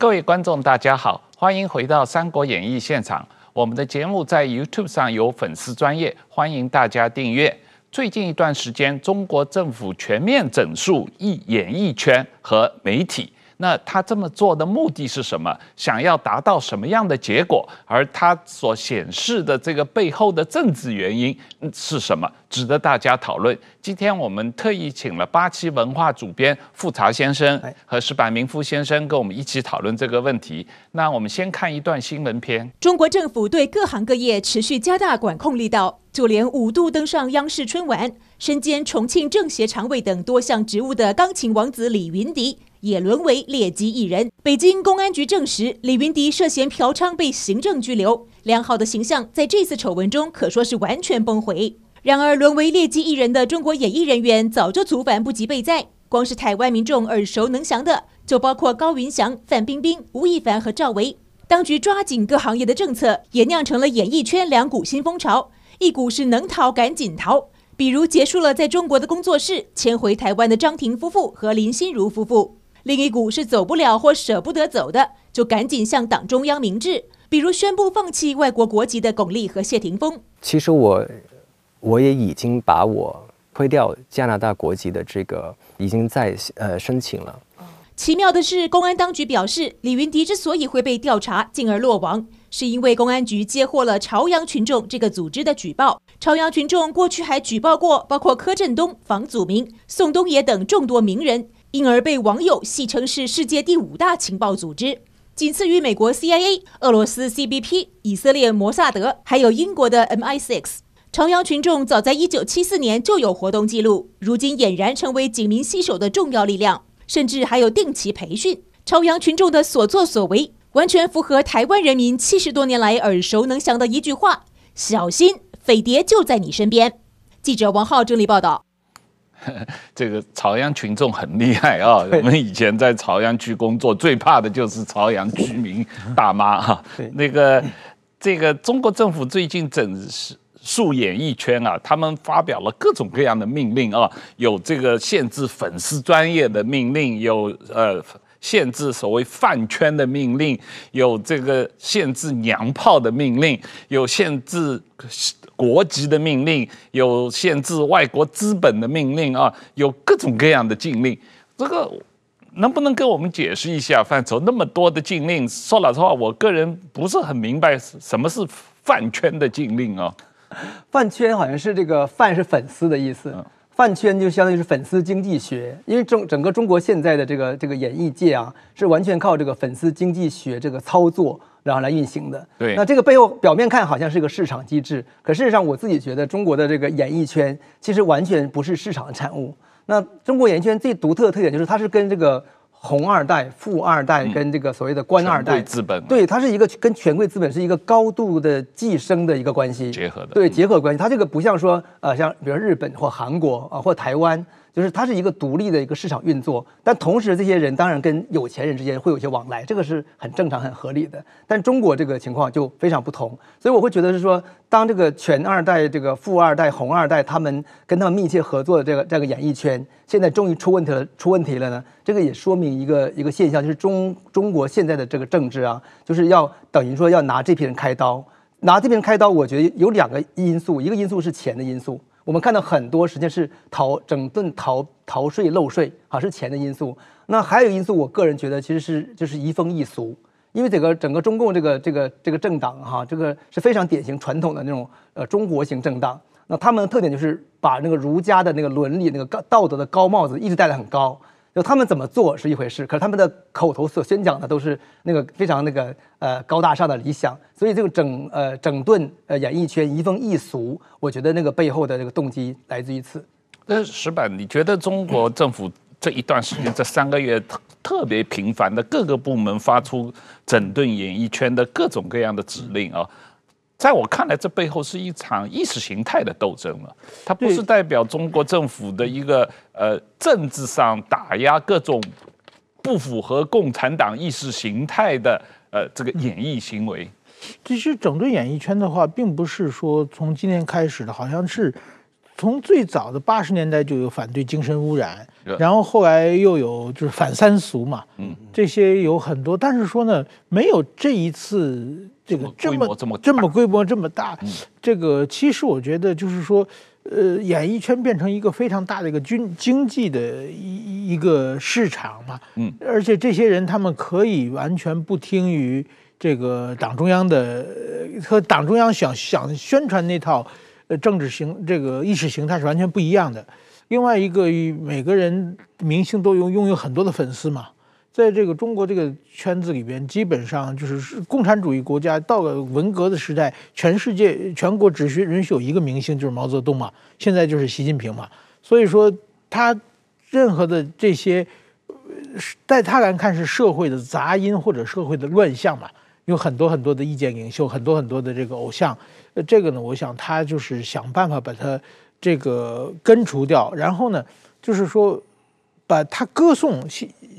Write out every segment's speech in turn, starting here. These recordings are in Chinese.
各位观众，大家好，欢迎回到《三国演义》现场。我们的节目在 YouTube 上有粉丝专业，欢迎大家订阅。最近一段时间，中国政府全面整肃艺演艺圈和媒体。那他这么做的目的是什么？想要达到什么样的结果？而他所显示的这个背后的政治原因是什么？值得大家讨论。今天我们特意请了八七文化主编富察先生和石柏明夫先生跟我们一起讨论这个问题。那我们先看一段新闻片。中国政府对各行各业持续加大管控力道，就连五度登上央视春晚、身兼重庆政协常委等多项职务的钢琴王子李云迪。也沦为劣迹艺人。北京公安局证实，李云迪涉嫌嫖娼被行政拘留，良好的形象在这次丑闻中可说是完全崩毁。然而，沦为劣迹艺人的中国演艺人员早就族繁不及备载，光是台湾民众耳熟能详的，就包括高云翔、范冰冰、吴亦凡和赵薇。当局抓紧各行业的政策，也酿成了演艺圈两股新风潮：一股是能逃赶紧逃，比如结束了在中国的工作室，迁回台湾的张庭夫妇和林心如夫妇。另一股是走不了或舍不得走的，就赶紧向党中央明志，比如宣布放弃外国国籍的巩俐和谢霆锋。其实我我也已经把我推掉加拿大国籍的这个已经在呃申请了。奇妙的是，公安当局表示，李云迪之所以会被调查进而落网，是因为公安局接获了朝阳群众这个组织的举报。朝阳群众过去还举报过包括柯震东、房祖名、宋冬野等众多名人。因而被网友戏称是世界第五大情报组织，仅次于美国 CIA、俄罗斯 CBP、以色列摩萨德，还有英国的 MI6。朝阳群众早在1974年就有活动记录，如今俨然成为警民携手的重要力量，甚至还有定期培训。朝阳群众的所作所为，完全符合台湾人民七十多年来耳熟能详的一句话：“小心，匪谍就在你身边。”记者王浩整理报道。这个朝阳群众很厉害啊！我们以前在朝阳区工作，最怕的就是朝阳居民大妈 哈。那个，这个中国政府最近整肃演艺圈啊，他们发表了各种各样的命令啊，有这个限制粉丝专业的命令，有呃限制所谓饭圈的命令，有这个限制娘炮的命令，有限制。国籍的命令，有限制外国资本的命令啊，有各种各样的禁令。这个能不能跟我们解释一下范畴？那么多的禁令，说老实话，我个人不是很明白什么是饭圈的禁令啊。饭圈好像是这个饭是粉丝的意思，饭圈就相当于是粉丝经济学。因为整整个中国现在的这个这个演艺界啊，是完全靠这个粉丝经济学这个操作。然后来运行的，对。那这个背后表面看好像是一个市场机制，可事实上我自己觉得中国的这个演艺圈其实完全不是市场的产物。那中国演艺圈最独特的特点就是它是跟这个红二代、富二代跟这个所谓的官二代资本，对，它是一个跟权贵资本是一个高度的寄生的一个关系结合的，对，结合关系。它这个不像说呃像比如日本或韩国啊或台湾。就是它是一个独立的一个市场运作，但同时这些人当然跟有钱人之间会有一些往来，这个是很正常、很合理的。但中国这个情况就非常不同，所以我会觉得是说，当这个全二代、这个富二代、红二代他们跟他们密切合作的这个这个演艺圈，现在终于出问题了，出问题了呢？这个也说明一个一个现象，就是中中国现在的这个政治啊，就是要等于说要拿这批人开刀，拿这批人开刀，我觉得有两个因素，一个因素是钱的因素。我们看到很多实际上是逃整顿逃逃税漏税啊，是钱的因素。那还有因素，我个人觉得其实是就是移风易俗，因为整个整个中共这个这个这个政党哈，这个是非常典型传统的那种呃中国型政党。那他们的特点就是把那个儒家的那个伦理那个高道德的高帽子一直戴得很高。就他们怎么做是一回事，可是他们的口头所宣讲的都是那个非常那个呃高大上的理想，所以这个整呃整顿呃演艺圈移风易俗，我觉得那个背后的这个动机来自于此。那石板，你觉得中国政府这一段时间这三个月特特别频繁的各个部门发出整顿演艺圈的各种各样的指令啊？在我看来，这背后是一场意识形态的斗争了。它不是代表中国政府的一个呃政治上打压各种不符合共产党意识形态的呃这个演艺行为。其实整顿演艺圈的话，并不是说从今天开始的，好像是从最早的八十年代就有反对精神污染，然后后来又有就是反三俗嘛，嗯，这些有很多，但是说呢，没有这一次这个这么这么这么规模这么大，这个其实我觉得就是说，呃，演艺圈变成一个非常大的一个经经济的一一个市场嘛，嗯，而且这些人他们可以完全不听于这个党中央的和党中央想想宣传那套。呃，政治形这个意识形态是完全不一样的。另外一个，每个人明星都拥拥有很多的粉丝嘛，在这个中国这个圈子里边，基本上就是共产主义国家到了文革的时代，全世界全国只需允许有一个明星，就是毛泽东嘛，现在就是习近平嘛。所以说，他任何的这些，在他来看是社会的杂音或者社会的乱象嘛。有很多很多的意见领袖，很多很多的这个偶像，呃，这个呢，我想他就是想办法把他这个根除掉，然后呢，就是说把他歌颂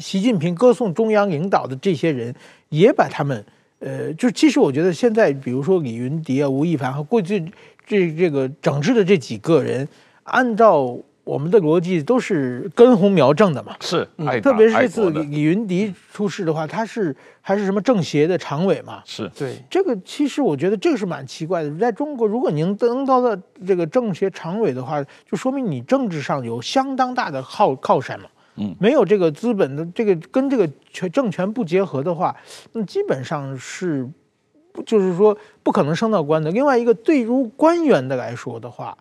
习近平、歌颂中央领导的这些人，也把他们，呃，就其实我觉得现在，比如说李云迪啊、吴亦凡和过去这这个整治的这几个人，按照。我们的逻辑都是根红苗正的嘛，是，嗯、特别是这次李李云迪出事的话，他是还是什么政协的常委嘛，是对这个，其实我觉得这个是蛮奇怪的。在中国，如果您登到了这个政协常委的话，就说明你政治上有相当大的靠靠山嘛。嗯，没有这个资本的这个跟这个权政权不结合的话，那基本上是，就是说不可能升到官的。另外一个，对于官员的来说的话。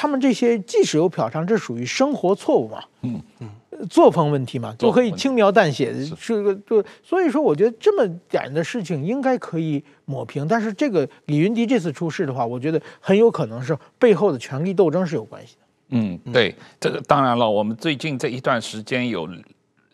他们这些即使有嫖娼，这属于生活错误嘛？嗯嗯，作风问题嘛，就可以轻描淡写的，是个就所以说，我觉得这么点的事情应该可以抹平。但是这个李云迪这次出事的话，我觉得很有可能是背后的权力斗争是有关系的。嗯，对，这个当然了，我们最近这一段时间有。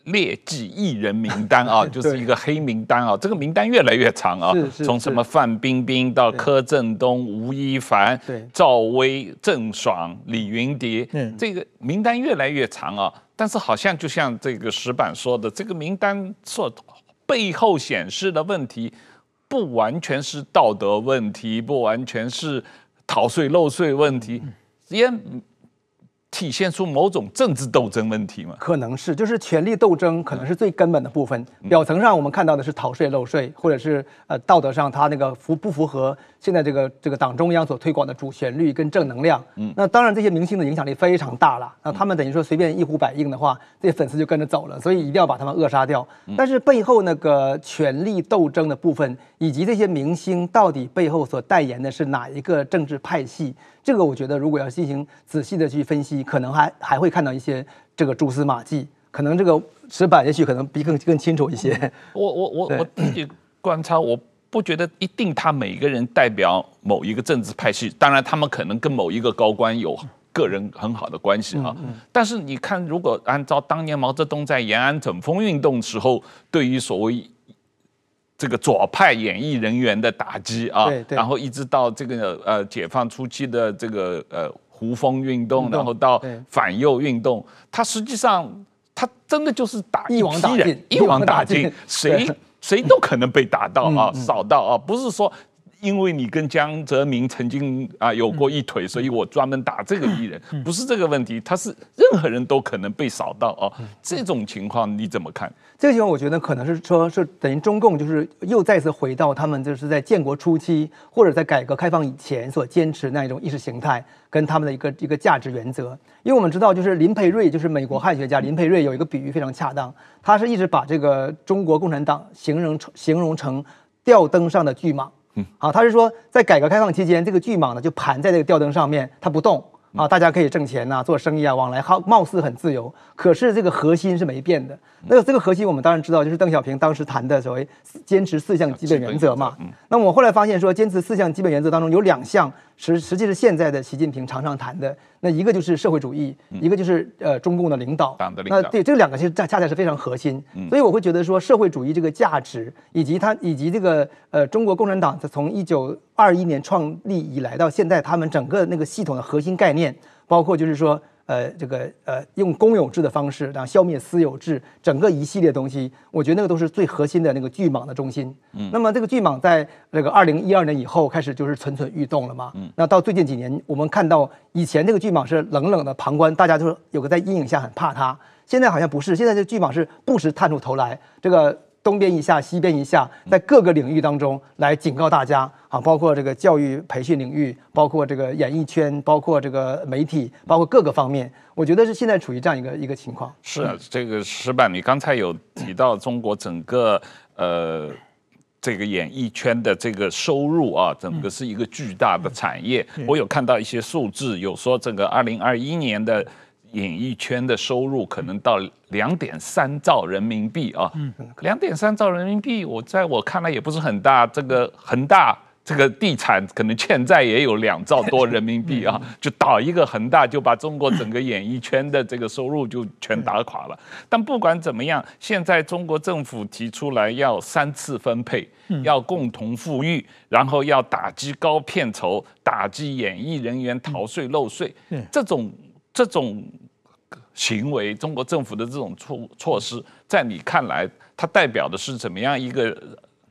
劣迹艺人名单啊，就是一个黑名单啊，这个名单越来越长啊，从什么范冰冰到柯震东、吴亦凡、赵薇、郑爽、李云迪，这个名单越来越长啊。但是好像就像这个石板说的，这个名单所背后显示的问题，不完全是道德问题，不完全是逃税漏税问题，也。体现出某种政治斗争问题吗？可能是，就是权力斗争可能是最根本的部分。表层上我们看到的是逃税漏税，或者是呃道德上他那个符不符合现在这个这个党中央所推广的主旋律跟正能量。嗯，那当然这些明星的影响力非常大了。那他们等于说随便一呼百应的话，这些粉丝就跟着走了，所以一定要把他们扼杀掉。但是背后那个权力斗争的部分，以及这些明星到底背后所代言的是哪一个政治派系？这个我觉得，如果要进行仔细的去分析，可能还还会看到一些这个蛛丝马迹。可能这个石板也许可能比更更清楚一些。我我我我自己观察，我不觉得一定他每个人代表某一个政治派系。当然，他们可能跟某一个高官有个人很好的关系哈。但是你看，如果按照当年毛泽东在延安整风运动时候，对于所谓这个左派演艺人员的打击啊，然后一直到这个呃解放初期的这个呃胡风运动，然后到反右运动，他实际上他真的就是打一批人，一网打尽，谁谁都可能被打到啊，扫到啊，不是说。因为你跟江泽民曾经啊有过一腿，所以我专门打这个艺人，不是这个问题，他是任何人都可能被扫到啊。这种情况你怎么看？这个情况我觉得可能是说，是等于中共就是又再次回到他们就是在建国初期或者在改革开放以前所坚持那一种意识形态跟他们的一个一个价值原则。因为我们知道，就是林培瑞，就是美国汉学家林培瑞有一个比喻非常恰当，他是一直把这个中国共产党形容成形容成吊灯上的巨蟒。嗯，好，他是说，在改革开放期间，这个巨蟒呢就盘在这个吊灯上面，它不动啊，大家可以挣钱呐、啊，做生意啊，往来好，貌似很自由。可是这个核心是没变的。那这个核心我们当然知道，就是邓小平当时谈的所谓坚持四项基本原则嘛。那我后来发现说，坚持四项基本原则当中有两项实实际是现在的习近平常常谈的。那一个就是社会主义，一个就是呃中共的领导。那对这两个其实恰恰恰是非常核心。所以我会觉得说，社会主义这个价值，以及它以及这个呃中国共产党从一九二一年创立以来到现在，他们整个那个系统的核心概念，包括就是说呃这个呃用公有制的方式，然后消灭私有制，整个一系列东西，我觉得那个都是最核心的那个巨蟒的中心。嗯，那么这个巨蟒在那个二零一二年以后开始就是蠢蠢欲动了嘛。嗯，那到最近几年，我们看到以前这个巨蟒是冷冷的旁观，大家就是有个在阴影下很怕它。现在好像不是，现在这巨蟒是不时探出头来，这个东边一下，西边一下，在各个领域当中来警告大家啊，包括这个教育培训领域，包括这个演艺圈，包括这个媒体，包括各个方面，我觉得是现在处于这样一个一个情况。是啊，这个石板，你刚才有提到中国整个呃这个演艺圈的这个收入啊，整个是一个巨大的产业。我有看到一些数字，有说整个二零二一年的。演艺圈的收入可能到两点三兆人民币啊，两点三兆人民币，我在我看来也不是很大。这个恒大这个地产可能欠债也有两兆多人民币啊，就倒一个恒大，就把中国整个演艺圈的这个收入就全打垮了。但不管怎么样，现在中国政府提出来要三次分配，要共同富裕，然后要打击高片酬，打击演艺人员逃税漏税，这种这种。行为，中国政府的这种措措施，在你看来，它代表的是怎么样一个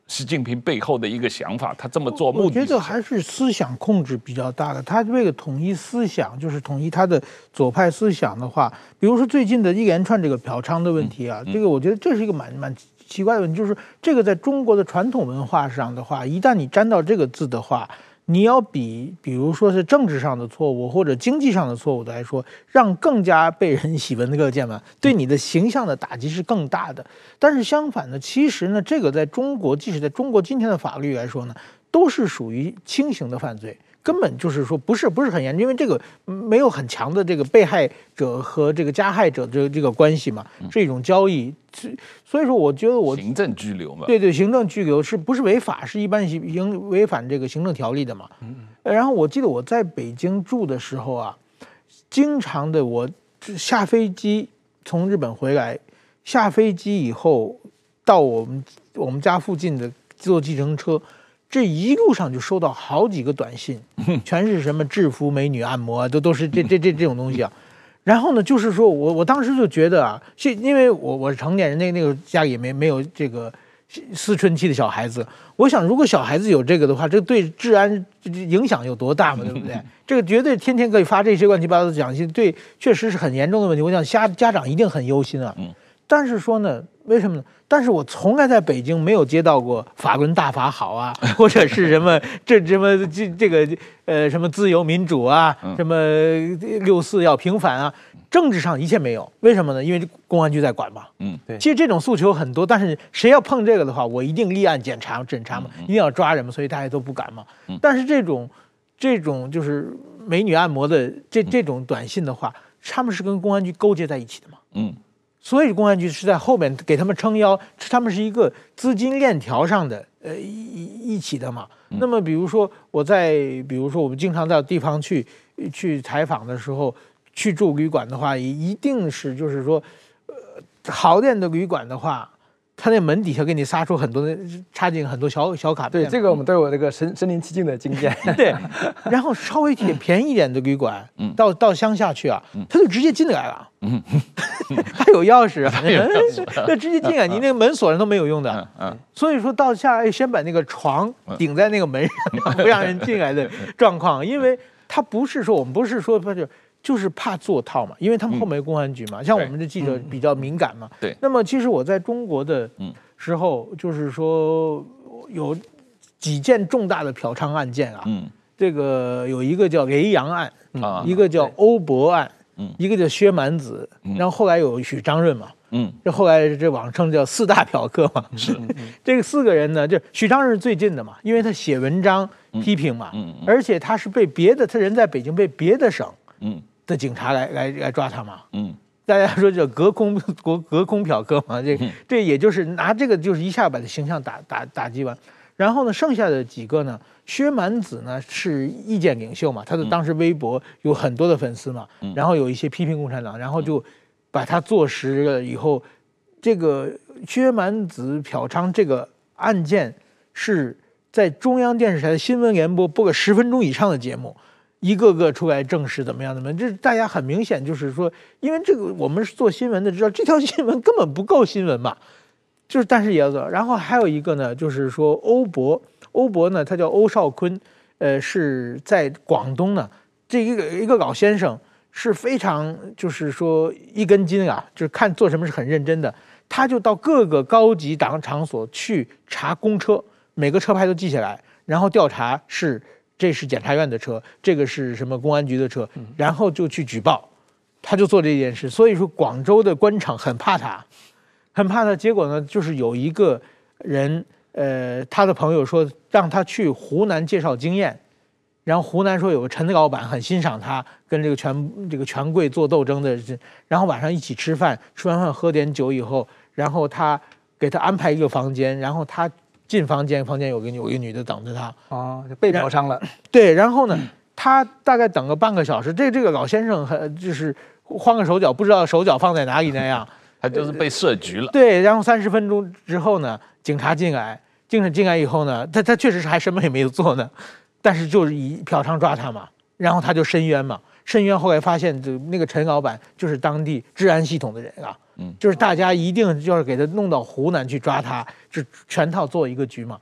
习近平背后的一个想法？他这么做目的，我觉得还是思想控制比较大的。他为了统一思想，就是统一他的左派思想的话，比如说最近的一连串这个嫖娼的问题啊，这个我觉得这是一个蛮蛮奇怪的问题，就是这个在中国的传统文化上的话，一旦你沾到这个字的话。你要比，比如说是政治上的错误或者经济上的错误来说，让更加被人喜闻乐见吧，对你的形象的打击是更大的。但是相反呢，其实呢，这个在中国，即使在中国今天的法律来说呢，都是属于轻型的犯罪。根本就是说不是不是很严重，因为这个没有很强的这个被害者和这个加害者的这个关系嘛，是一种交易，所以说我觉得我行政拘留嘛，对对，行政拘留是不是违法？是一般行违反这个行政条例的嘛。然后我记得我在北京住的时候啊，经常的我下飞机从日本回来，下飞机以后到我们我们家附近的坐计程车。这一路上就收到好几个短信，全是什么制服美女按摩，都都是这这这这种东西啊。然后呢，就是说我我当时就觉得啊，是因为我我是成年人，那那个家里也没没有这个思春期的小孩子。我想，如果小孩子有这个的话，这对治安影响有多大嘛？对不对？这个绝对天天可以发这些乱七八糟的短信，对，确实是很严重的问题。我想家家长一定很忧心啊。但是说呢，为什么呢？但是我从来在北京没有接到过法轮大法好啊，或者是什么这什么这这个呃什么自由民主啊，什么六四要平反啊，政治上一切没有。为什么呢？因为公安局在管嘛。嗯，对。其实这种诉求很多，但是谁要碰这个的话，我一定立案检查审查嘛，一定要抓人嘛，所以大家都不敢嘛。但是这种这种就是美女按摩的这这种短信的话，他们是跟公安局勾结在一起的嘛。嗯。所以公安局是在后面给他们撑腰，他们是一个资金链条上的呃一一起的嘛。那么比如说我在，比如说我们经常到地方去去采访的时候，去住旅馆的话，也一定是就是说，呃，好点的旅馆的话。他那门底下给你撒出很多的插进很多小小卡片，对，这个我们都有这个身身临其境的经验。对，然后稍微点便宜一点的旅馆，嗯，到到乡下去啊，他就直接进来了，嗯，他有钥匙，那直接进来，你那个门锁上都没有用的，嗯，所以说到下先把那个床顶在那个门上，不让人进来的状况，因为他不是说我们不是说他就。就是怕做套嘛，因为他们后面公安局嘛，嗯、像我们的记者比较敏感嘛。对。嗯、那么其实我在中国的时候，就是说有几件重大的嫖娼案件啊。嗯。这个有一个叫雷洋案，啊、嗯，一个叫欧博案，嗯，一个叫薛蛮子，嗯、然后后来有许章润嘛，嗯，这后来这网称叫四大嫖客嘛。是。这个四个人呢，就许章润是最近的嘛，因为他写文章批评嘛，嗯，嗯而且他是被别的，他人在北京被别的省，嗯。的警察来来来抓他嘛？嗯，大家说这隔空 隔隔空嫖客嘛，这这也就是拿这个就是一下把他形象打打打击完，然后呢，剩下的几个呢，薛蛮子呢是意见领袖嘛，他的当时微博有很多的粉丝嘛，然后有一些批评共产党，然后就把他坐实了以后，这个薛蛮子嫖娼这个案件是在中央电视台的新闻联播播个十分钟以上的节目。一个个出来证实怎么样怎么样，这大家很明显就是说，因为这个我们是做新闻的，知道这条新闻根本不够新闻嘛，就是但是也要做。然后还有一个呢，就是说欧博，欧博呢，他叫欧少坤，呃，是在广东呢，这一个一个老先生是非常就是说一根筋啊，就是看做什么是很认真的。他就到各个高级档场所去查公车，每个车牌都记下来，然后调查是这是检察院的车，这个是什么公安局的车，然后就去举报，他就做这件事。所以说广州的官场很怕他，很怕他。结果呢，就是有一个人，呃，他的朋友说让他去湖南介绍经验。然后湖南说有个陈老板很欣赏他，跟这个权这个权贵做斗争的，然后晚上一起吃饭，吃完饭喝点酒以后，然后他给他安排一个房间，然后他进房间，房间有个有一个女的等着他，啊，就被嫖娼了。对，然后呢，他大概等个半个小时，这这个老先生很就是慌个手脚，不知道手脚放在哪里那样，他就是被设局了。对，然后三十分钟之后呢，警察进来，警察进来以后呢，他他确实是还什么也没有做呢。但是就是以嫖娼抓他嘛，然后他就申冤嘛，申冤后来发现，就那个陈老板就是当地治安系统的人啊，嗯，就是大家一定就是给他弄到湖南去抓他，就全套做一个局嘛。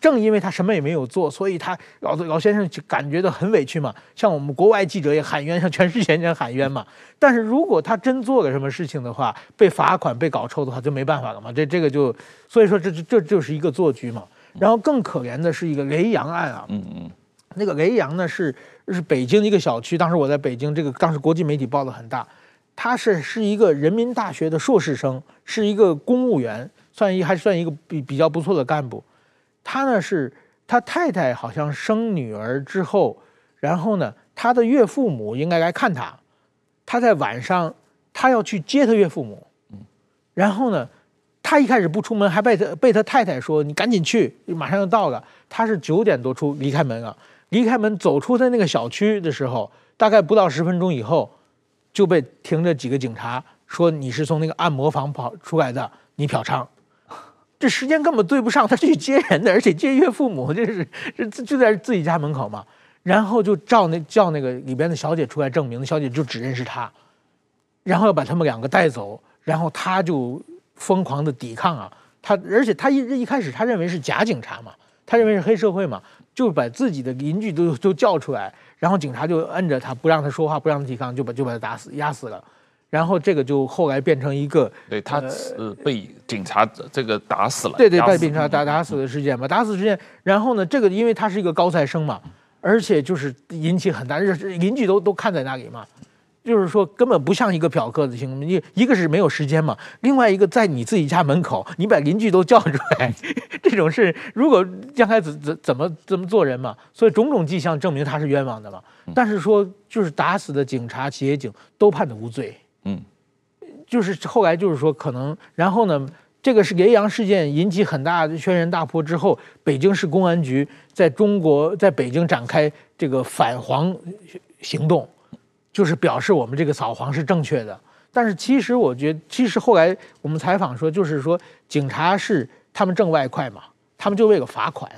正因为他什么也没有做，所以他老老先生就感觉到很委屈嘛。像我们国外记者也喊冤，向全世界人喊冤嘛。但是如果他真做了什么事情的话，被罚款、被搞臭的话，就没办法了嘛。这这个就，所以说这这就是一个做局嘛。然后更可怜的是一个雷洋案啊，嗯嗯。那个雷洋呢是是北京一个小区，当时我在北京，这个当时国际媒体报的很大。他是是一个人民大学的硕士生，是一个公务员，算一还算一个比比较不错的干部。他呢是他太太好像生女儿之后，然后呢他的岳父母应该来看他，他在晚上他要去接他岳父母，然后呢他一开始不出门，还被他被他太太说你赶紧去，马上就到了。他是九点多出离开门啊。离开门走出他那个小区的时候，大概不到十分钟以后，就被停着几个警察说你是从那个按摩房跑出来的，你嫖娼，这时间根本对不上，他去接人的，而且接岳父母，这是这就在自己家门口嘛。然后就照那叫那个里边的小姐出来证明，小姐就只认识他，然后要把他们两个带走，然后他就疯狂的抵抗啊，他而且他一一开始他认为是假警察嘛，他认为是黑社会嘛。就把自己的邻居都都叫出来，然后警察就摁着他，不让他说话，不让他抵抗，就把就把他打死，压死了。然后这个就后来变成一个，对他呃被警察这个打死了。对对，被警察打打死的事件嘛，打死事件。然后呢，这个因为他是一个高材生嘛，而且就是引起很大，邻居都都看在那里嘛。就是说，根本不像一个嫖客的行为。你一个是没有时间嘛，另外一个在你自己家门口，你把邻居都叫出来，这种事如果将来怎怎怎么怎么做人嘛？所以种种迹象证明他是冤枉的嘛。但是说，就是打死的警察、协警都判的无罪。嗯，就是后来就是说可能，然后呢，这个是雷洋事件引起很大的轩然大波之后，北京市公安局在中国在北京展开这个反黄行动。就是表示我们这个扫黄是正确的，但是其实我觉得，其实后来我们采访说，就是说警察是他们挣外快嘛，他们就为了罚款，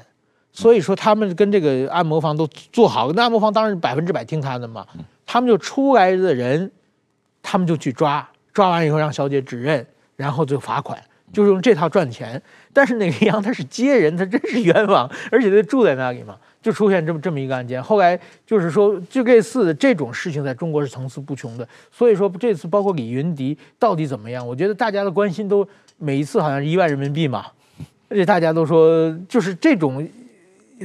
所以说他们跟这个按摩房都做好，那按摩房当然百分之百听他的嘛，他们就出来的人，他们就去抓，抓完以后让小姐指认，然后就罚款，就是用这套赚钱。但是那个杨他是接人，他真是冤枉，而且他住在那里嘛。就出现这么这么一个案件，后来就是说，就类似的这种事情在中国是层出不穷的。所以说这次包括李云迪到底怎么样，我觉得大家的关心都每一次好像是一万人民币嘛，而且大家都说就是这种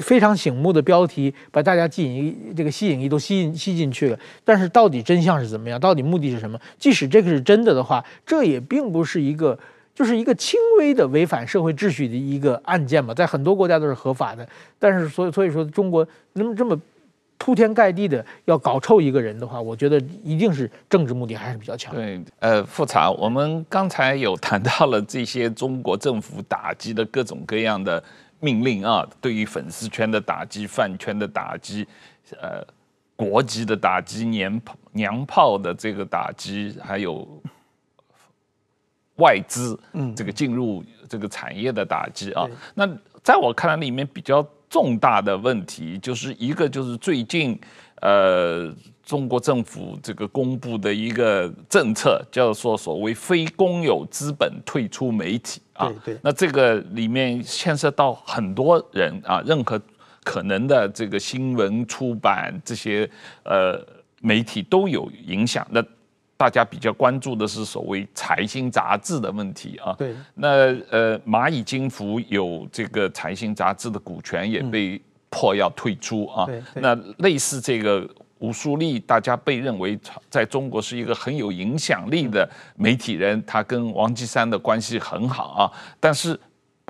非常醒目的标题把大家吸引这个吸引力都吸引吸进去了。但是到底真相是怎么样？到底目的是什么？即使这个是真的的话，这也并不是一个。就是一个轻微的违反社会秩序的一个案件嘛，在很多国家都是合法的，但是所以所以说中国那么这么铺天盖地的要搞臭一个人的话，我觉得一定是政治目的还是比较强。对，呃，富察，我们刚才有谈到了这些中国政府打击的各种各样的命令啊，对于粉丝圈的打击、饭圈的打击、呃，国籍的打击、娘炮娘炮的这个打击，还有。外资，嗯，这个进入这个产业的打击啊，那在我看来里面比较重大的问题，就是一个就是最近，呃，中国政府这个公布的一个政策，叫做所谓非公有资本退出媒体啊。对对。那这个里面牵涉到很多人啊，任何可能的这个新闻出版这些呃媒体都有影响。那大家比较关注的是所谓财经杂志的问题啊。对。那呃，蚂蚁金服有这个财经杂志的股权也被。迫要退出啊！那类似这个吴树立，大家被认为在中国是一个很有影响力的媒体人，他跟王岐山的关系很好啊。但是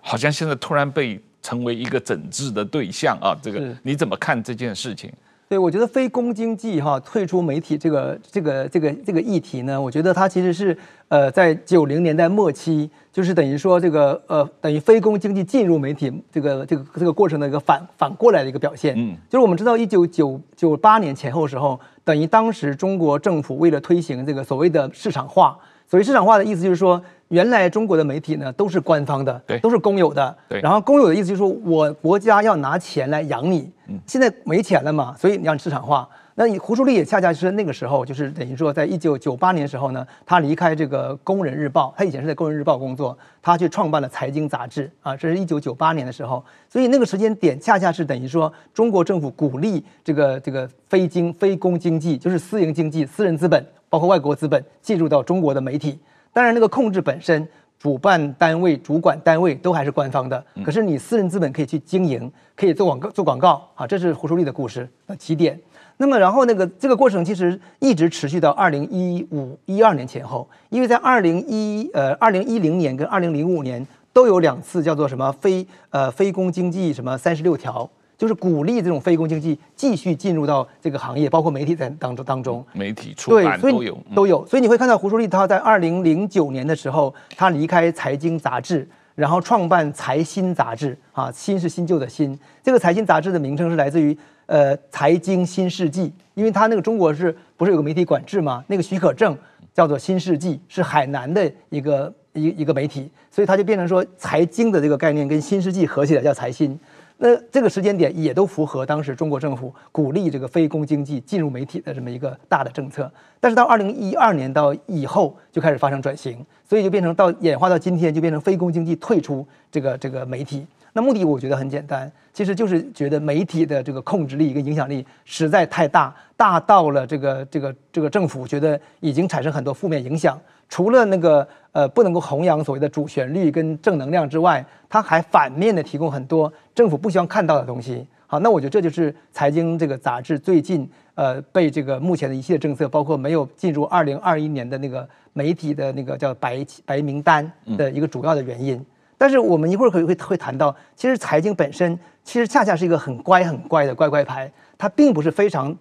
好像现在突然被成为一个整治的对象啊！这个你怎么看这件事情？对，我觉得非公经济哈退出媒体这个这个这个这个议题呢，我觉得它其实是呃在九零年代末期，就是等于说这个呃等于非公经济进入媒体这个这个这个过程的一个反反过来的一个表现。嗯，就是我们知道一九九九八年前后时候，等于当时中国政府为了推行这个所谓的市场化，所谓市场化的意思就是说。原来中国的媒体呢都是官方的，对，都是公有的。对，然后公有的意思就是说我国家要拿钱来养你。现在没钱了嘛，所以你要市场化。那胡舒立也恰恰是那个时候，就是等于说在一九九八年的时候呢，他离开这个《工人日报》，他以前是在《工人日报》工作，他去创办了《财经杂志》啊，这是一九九八年的时候。所以那个时间点恰恰是等于说中国政府鼓励这个这个非经非公经济，就是私营经济、私人资本，包括外国资本进入到中国的媒体。当然，那个控制本身，主办单位、主管单位都还是官方的。可是你私人资本可以去经营，可以做广告、做广告啊，这是胡舒立的故事的起点。那么，然后那个这个过程其实一直持续到二零一五一二年前后，因为在二零一呃二零一零年跟二零零五年都有两次叫做什么非呃非公经济什么三十六条。就是鼓励这种非公经济继续进入到这个行业，包括媒体在当中当中，媒体出版都有都有，所以你会看到胡舒立他在二零零九年的时候，他离开财经杂志，然后创办财新杂志啊，新是新旧的新，这个财新杂志的名称是来自于呃财经新世纪，因为他那个中国是不是有个媒体管制嘛？那个许可证叫做新世纪，是海南的一个一一个媒体，所以它就变成说财经的这个概念跟新世纪合起来叫财新。那这个时间点也都符合当时中国政府鼓励这个非公经济进入媒体的这么一个大的政策，但是到二零一二年到以后就开始发生转型，所以就变成到演化到今天就变成非公经济退出这个这个媒体。那目的我觉得很简单，其实就是觉得媒体的这个控制力跟影响力实在太大，大到了这个这个这个政府觉得已经产生很多负面影响。除了那个呃不能够弘扬所谓的主旋律跟正能量之外，它还反面的提供很多政府不希望看到的东西。好，那我觉得这就是财经这个杂志最近呃被这个目前的一系列政策，包括没有进入二零二一年的那个媒体的那个叫白白名单的一个主要的原因。但是我们一会儿可以会会谈到，其实财经本身其实恰恰是一个很乖很乖的乖乖牌，它并不是非常。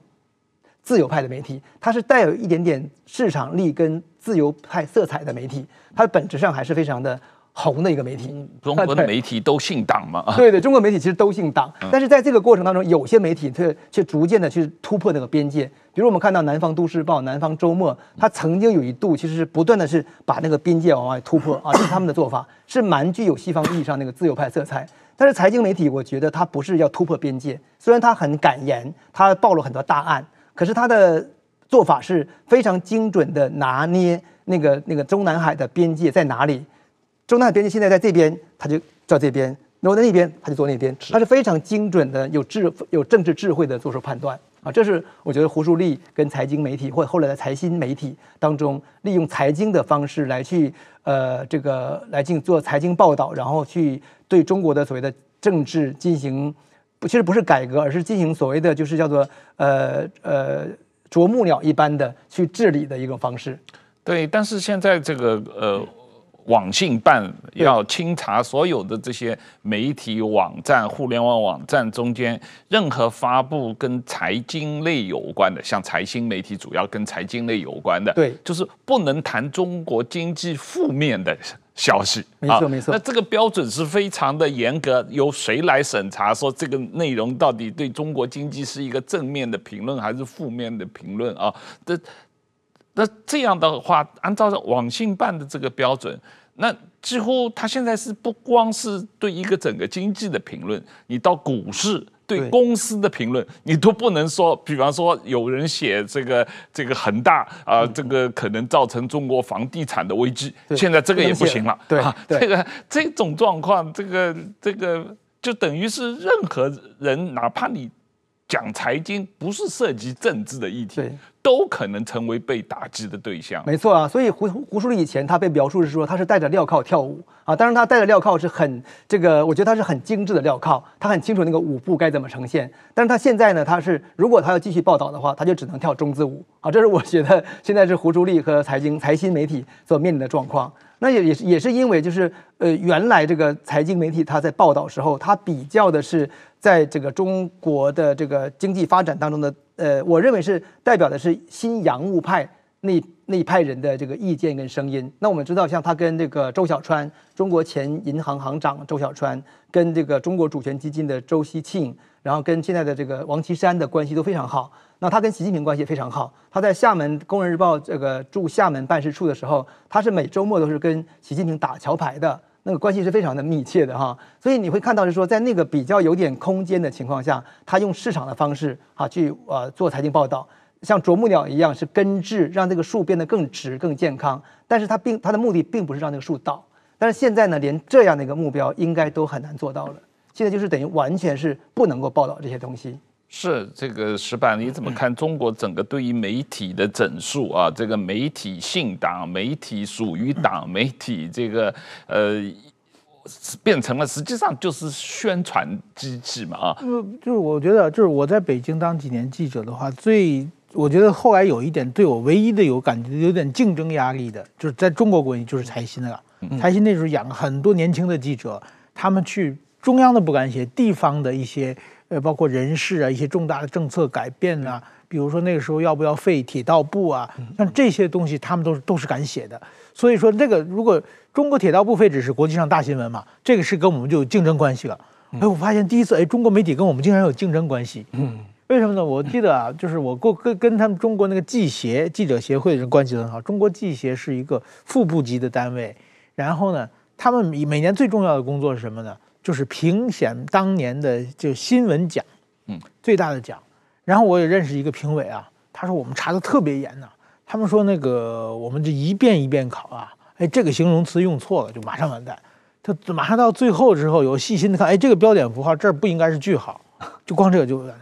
自由派的媒体，它是带有一点点市场力跟自由派色彩的媒体，它本质上还是非常的红的一个媒体。中国的媒体都姓党嘛？对对，中国媒体其实都姓党，但是在这个过程当中，有些媒体却却逐渐的去突破那个边界。比如我们看到《南方都市报》《南方周末》，它曾经有一度其实是不断的是把那个边界往外突破啊，这是他们的做法，是蛮具有西方意义上那个自由派色彩。但是财经媒体，我觉得它不是要突破边界，虽然它很敢言，它暴露很多大案。可是他的做法是非常精准的拿捏那个那个中南海的边界在哪里，中南海边界现在在这边，他就照这边；如果在那边，他就做那边。他是非常精准的，有智有政治智慧的做出判断啊！这是我觉得胡舒立跟财经媒体或者后来的财新媒体当中，利用财经的方式来去呃这个来进做财经报道，然后去对中国的所谓的政治进行。不，其实不是改革，而是进行所谓的就是叫做呃呃啄木鸟一般的去治理的一种方式。对，但是现在这个呃网信办要清查所有的这些媒体网站、互联网网站中间任何发布跟财经类有关的，像财新媒体主要跟财经类有关的，对，就是不能谈中国经济负面的。消息，没错没错。那这个标准是非常的严格，由谁来审查？说这个内容到底对中国经济是一个正面的评论还是负面的评论啊？这那这样的话，按照网信办的这个标准，那几乎他现在是不光是对一个整个经济的评论，你到股市对公司的评论，你都不能说。比方说，有人写这个这个恒大啊、呃，这个可能造成中国房地产的危机。现在这个也不行了。对，这个这种状况，这个这个就等于是任何人，哪怕你。讲财经不是涉及政治的议题，都可能成为被打击的对象。没错啊，所以胡胡舒立以前他被描述是说他是戴着镣铐跳舞啊，当然他戴着镣铐是很这个，我觉得他是很精致的镣铐，他很清楚那个舞步该怎么呈现。但是他现在呢，他是如果他要继续报道的话，他就只能跳中字舞啊，这是我觉得现在是胡舒立和财经财新媒体所面临的状况。那也也是也是因为就是呃原来这个财经媒体他在报道时候，他比较的是。在这个中国的这个经济发展当中的，呃，我认为是代表的是新洋务派那那一派人的这个意见跟声音。那我们知道，像他跟这个周小川，中国前银行行长周小川，跟这个中国主权基金的周锡庆，然后跟现在的这个王岐山的关系都非常好。那他跟习近平关系也非常好。他在厦门《工人日报》这个驻厦门办事处的时候，他是每周末都是跟习近平打桥牌的。那个关系是非常的密切的哈，所以你会看到是说，在那个比较有点空间的情况下，他用市场的方式哈去呃做财经报道，像啄木鸟一样是根治，让这个树变得更直更健康。但是它并它的目的并不是让那个树倒。但是现在呢，连这样的一个目标应该都很难做到了。现在就是等于完全是不能够报道这些东西。是这个石板，你怎么看中国整个对于媒体的整肃啊？这个媒体信党，媒体属于党，媒体这个呃，变成了实际上就是宣传机器嘛啊？就就是我觉得，就是我在北京当几年记者的话，最我觉得后来有一点对我唯一的有感觉有点竞争压力的，就是在中国国内就是财新的了。财新那时候养了很多年轻的记者，他们去中央的不敢写，地方的一些。呃，包括人事啊，一些重大的政策改变啊，比如说那个时候要不要废铁道部啊，像这些东西他们都是都是敢写的。所以说，这个如果中国铁道部废止是国际上大新闻嘛，这个是跟我们就有竞争关系了。哎，我发现第一次，哎，中国媒体跟我们竟然有竞争关系。嗯，为什么呢？我记得啊，就是我过跟跟他们中国那个记协记者协会的人关系很好。中国记协是一个副部级的单位，然后呢，他们每年最重要的工作是什么呢？就是评选当年的就新闻奖，嗯，最大的奖。然后我也认识一个评委啊，他说我们查的特别严呐。他们说那个我们这一遍一遍考啊，哎，这个形容词用错了就马上完蛋。他马上到最后之后有细心的看，哎，这个标点符号这儿不应该是句号，就光这个就完蛋。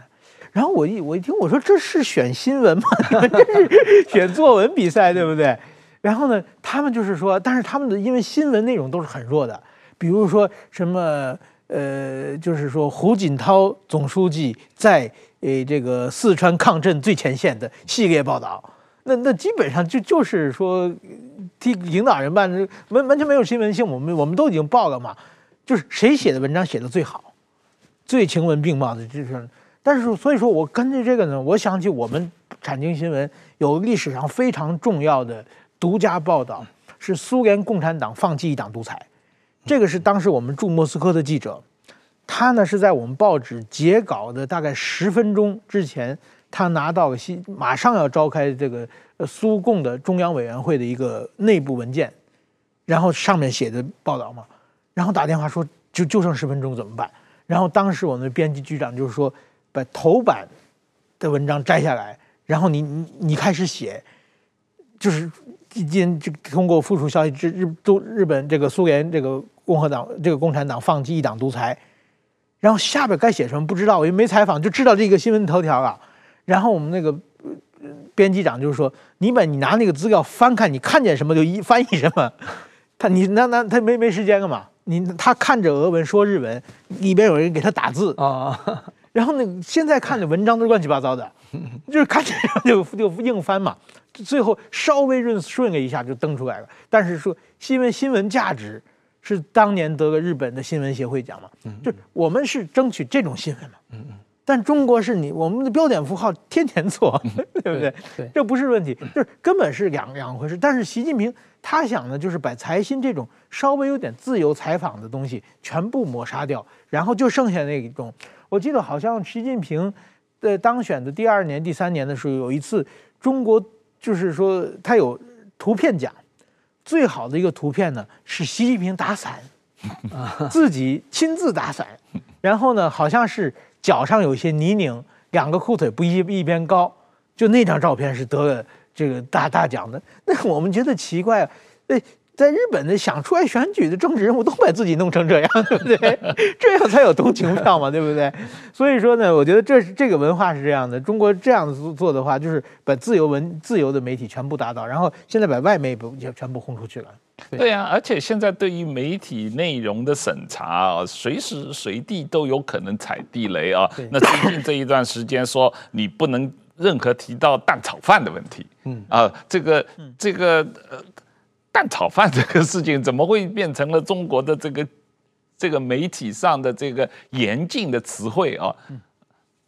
然后我一我一听我说这是选新闻吗？你们这是选作文比赛对不对？然后呢，他们就是说，但是他们的因为新闻内容都是很弱的。比如说什么呃，就是说胡锦涛总书记在呃这个四川抗震最前线的系列报道，那那基本上就就是说替领导人办，完完全没有新闻性，我们我们都已经报了嘛，就是谁写的文章写的最好，最晴文并茂的，就是，但是所以说我根据这个呢，我想起我们产经新闻有历史上非常重要的独家报道，是苏联共产党放弃一党独裁。这个是当时我们驻莫斯科的记者，他呢是在我们报纸截稿的大概十分钟之前，他拿到了新马上要召开这个苏共的中央委员会的一个内部文件，然后上面写的报道嘛，然后打电话说就就剩十分钟怎么办？然后当时我们的编辑局长就是说把头版的文章摘下来，然后你你你开始写，就是。今这通过附属消息，日日都日本这个苏联这个共和党这个共产党放弃一党独裁，然后下边该写什么不知道，我又没采访，就知道这个新闻头条啊。然后我们那个编辑长就是说，你把你拿那个资料翻看，你看见什么就一翻译什么。他你那那他没没时间干嘛？你他看着俄文说日文，里边有人给他打字啊。然后呢，现在看的文章都是乱七八糟的，就是看着就就硬翻嘛。最后稍微润顺了一下就登出来了，但是说新闻新闻价值是当年得了日本的新闻协会奖嘛，就我们是争取这种新闻嘛，嗯嗯，但中国是你我们的标点符号天天错，对不对？对，这不是问题，就是根本是两两回事。但是习近平他想的就是把财新这种稍微有点自由采访的东西全部抹杀掉，然后就剩下那种。我记得好像习近平在当选的第二年、第三年的时候，有一次中国。就是说，他有图片奖，最好的一个图片呢是习近平打伞，自己亲自打伞，然后呢好像是脚上有些泥泞，两个裤腿不一一边高，就那张照片是得了这个大大奖的。那我们觉得奇怪啊，哎。在日本的想出来选举的政治人物都把自己弄成这样，对不对？这样才有同情票嘛，对不对？所以说呢，我觉得这是这个文化是这样的。中国这样子做的话，就是把自由文自由的媒体全部打倒，然后现在把外媒也全部轰出去了。对，呀啊，而且现在对于媒体内容的审查啊，随时随地都有可能踩地雷啊。那最近这一段时间说你不能任何提到蛋炒饭的问题，嗯啊，这个这个呃。蛋炒饭这个事情怎么会变成了中国的这个这个媒体上的这个严禁的词汇啊？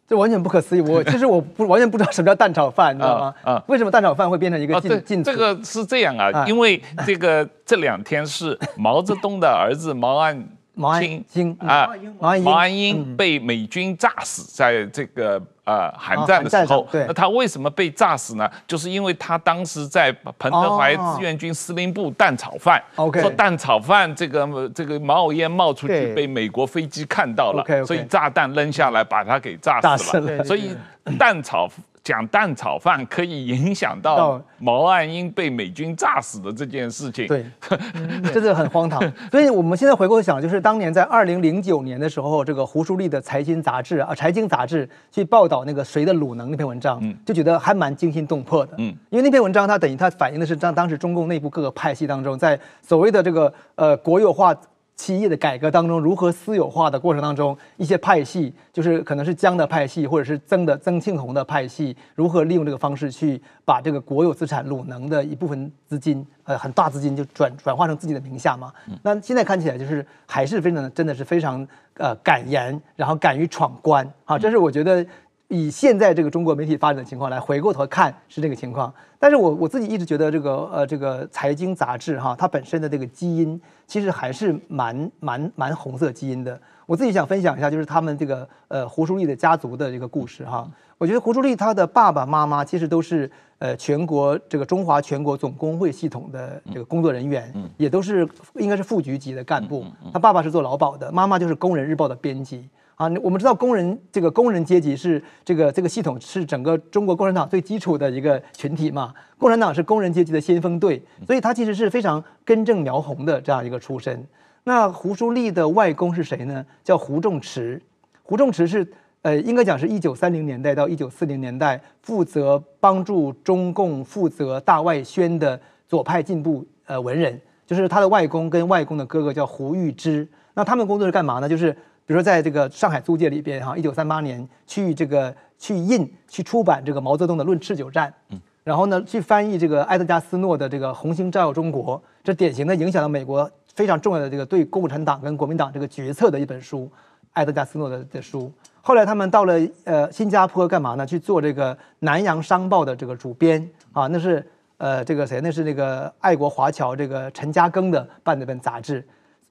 这完全不可思议。我其实我不完全不知道什么叫蛋炒饭，你知道吗？啊，为什么蛋炒饭会变成一个禁禁词？这个是这样啊，因为这个这两天是毛泽东的儿子毛岸。毛岸英啊，毛岸英被美军炸死在这个呃韩战的时候，那他为什么被炸死呢？就是因为他当时在彭德怀志愿军司令部蛋炒饭，说蛋炒饭这个这个冒烟冒出去，被美国飞机看到了，所以炸弹扔下来把他给炸死了，所以蛋炒。讲蛋炒饭可以影响到毛岸英被美军炸死的这件事情，对，这是很荒唐。所以我们现在回过头想，就是当年在二零零九年的时候，这个胡舒立的财经杂志啊，财经杂志去报道那个谁的鲁能那篇文章，就觉得还蛮惊心动魄的。嗯，因为那篇文章它等于它反映的是当当时中共内部各个派系当中，在所谓的这个呃国有化。企业的改革当中，如何私有化的过程当中，一些派系，就是可能是江的派系，或者是曾的曾庆红的派系，如何利用这个方式去把这个国有资产鲁能的一部分资金，呃，很大资金就转转化成自己的名下嘛。那现在看起来就是还是非常真的是非常呃敢言，然后敢于闯关啊，这是我觉得。以现在这个中国媒体发展的情况来回过头看是这个情况，但是我我自己一直觉得这个呃这个财经杂志哈，它本身的这个基因其实还是蛮蛮蛮红色基因的。我自己想分享一下，就是他们这个呃胡舒立的家族的这个故事哈。我觉得胡舒立他的爸爸妈妈其实都是呃全国这个中华全国总工会系统的这个工作人员，也都是应该是副局级的干部。他爸爸是做劳保的，妈妈就是工人日报的编辑。啊，我们知道工人这个工人阶级是这个这个系统是整个中国共产党最基础的一个群体嘛。共产党是工人阶级的先锋队，所以他其实是非常根正苗红的这样一个出身。那胡舒立的外公是谁呢？叫胡仲池。胡仲池是呃，应该讲是一九三零年代到一九四零年代负责帮助中共负责大外宣的左派进步呃文人，就是他的外公跟外公的哥哥叫胡玉芝。那他们工作是干嘛呢？就是。比如说，在这个上海租界里边，哈，一九三八年去这个去印去出版这个毛泽东的《论持久战》，嗯，然后呢，去翻译这个埃德加斯诺的这个《红星照耀中国》，这典型的影响了美国非常重要的这个对共产党跟国民党这个决策的一本书，埃德加斯诺的的书。后来他们到了呃新加坡干嘛呢？去做这个《南洋商报》的这个主编啊，那是呃这个谁？那是那个爱国华侨这个陈嘉庚的办的一本杂志。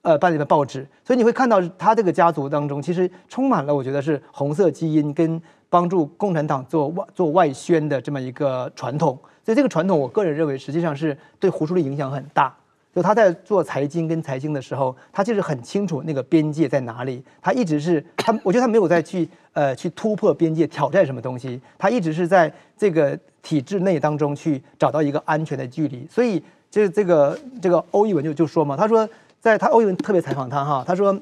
呃，办一本报纸，所以你会看到他这个家族当中，其实充满了我觉得是红色基因跟帮助共产党做外做外宣的这么一个传统。所以这个传统，我个人认为实际上是对胡舒的影响很大。就他在做财经跟财经的时候，他其实很清楚那个边界在哪里。他一直是他，我觉得他没有再去呃去突破边界挑战什么东西，他一直是在这个体制内当中去找到一个安全的距离。所以就是这个这个欧一文就就说嘛，他说。在他欧文特别采访他哈，他说，